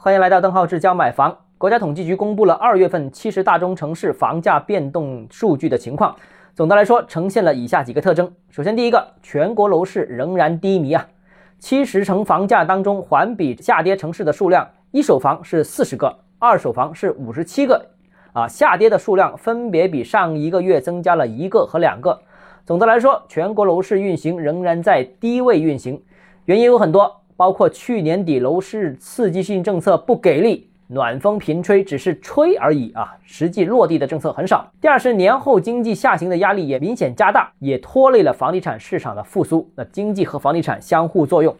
欢迎来到邓浩志教买房。国家统计局公布了二月份七十大中城市房价变动数据的情况。总的来说，呈现了以下几个特征。首先，第一个，全国楼市仍然低迷啊。七十城房价当中，环比下跌城市的数量，一手房是四十个，二手房是五十七个，啊，下跌的数量分别比上一个月增加了一个和两个。总的来说，全国楼市运行仍然在低位运行，原因有很多，包括去年底楼市刺激性政策不给力，暖风频吹，只是吹而已啊，实际落地的政策很少。第二是年后经济下行的压力也明显加大，也拖累了房地产市场的复苏。那经济和房地产相互作用。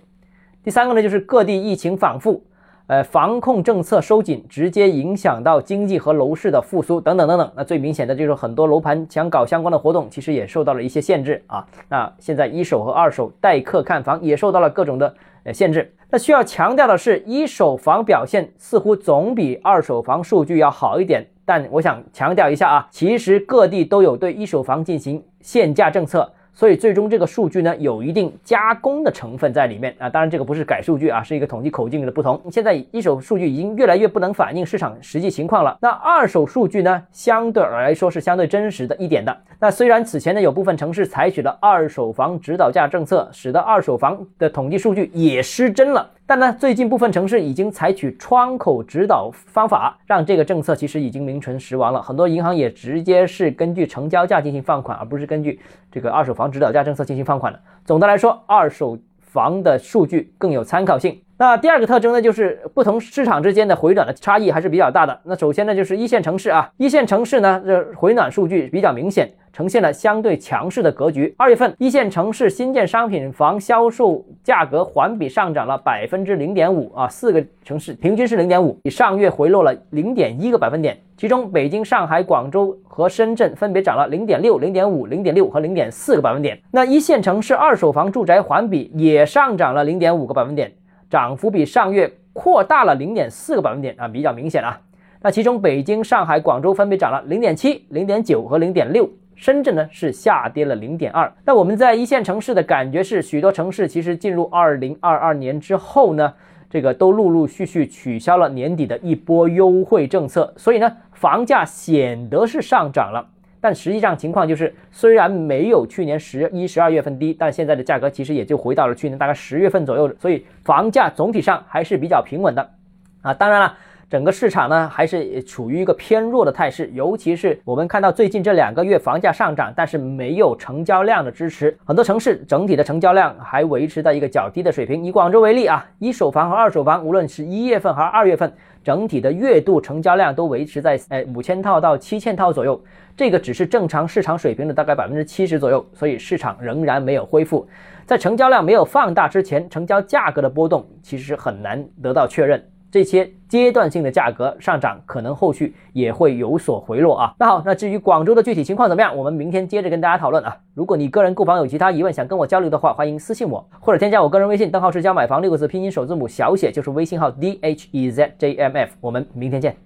第三个呢，就是各地疫情反复。呃，防控政策收紧，直接影响到经济和楼市的复苏等等等等。那最明显的就是很多楼盘想搞相关的活动，其实也受到了一些限制啊。那现在一手和二手待客看房也受到了各种的呃限制。那需要强调的是，一手房表现似乎总比二手房数据要好一点。但我想强调一下啊，其实各地都有对一手房进行限价政策。所以最终这个数据呢，有一定加工的成分在里面啊。当然这个不是改数据啊，是一个统计口径的不同。现在一手数据已经越来越不能反映市场实际情况了。那二手数据呢，相对来说是相对真实的一点的。那虽然此前呢有部分城市采取了二手房指导价政策，使得二手房的统计数据也失真了。但呢，最近部分城市已经采取窗口指导方法，让这个政策其实已经名存实亡了。很多银行也直接是根据成交价进行放款，而不是根据这个二手房指导价政策进行放款的。总的来说，二手房的数据更有参考性。那第二个特征呢，就是不同市场之间的回暖的差异还是比较大的。那首先呢，就是一线城市啊，一线城市呢，这回暖数据比较明显，呈现了相对强势的格局。二月份一线城市新建商品房销售价格环比上涨了百分之零点五啊，四个城市平均是零点五，比上月回落了零点一个百分点。其中北京、上海、广州和深圳分别涨了零点六、零点五、零点六和零点四个百分点。那一线城市二手房住宅环比也上涨了零点五个百分点。涨幅比上月扩大了零点四个百分点啊，比较明显啊。那其中北京、上海、广州分别涨了零点七、零点九和零点六，深圳呢是下跌了零点二。那我们在一线城市的感觉是，许多城市其实进入二零二二年之后呢，这个都陆陆续续取消了年底的一波优惠政策，所以呢，房价显得是上涨了。但实际上情况就是，虽然没有去年十一、十二月份低，但现在的价格其实也就回到了去年大概十月份左右，所以房价总体上还是比较平稳的，啊，当然了。整个市场呢还是处于一个偏弱的态势，尤其是我们看到最近这两个月房价上涨，但是没有成交量的支持，很多城市整体的成交量还维持在一个较低的水平。以广州为例啊，一手房和二手房，无论是一月份还是二月份，整体的月度成交量都维持在呃五千套到七千套左右，这个只是正常市场水平的大概百分之七十左右，所以市场仍然没有恢复。在成交量没有放大之前，成交价格的波动其实很难得到确认。这些阶段性的价格上涨，可能后续也会有所回落啊。那好，那至于广州的具体情况怎么样，我们明天接着跟大家讨论啊。如果你个人购房有其他疑问，想跟我交流的话，欢迎私信我，或者添加我个人微信，账号是教买房六个字拼音首字母小写就是微信号 d h e z j m f。我们明天见。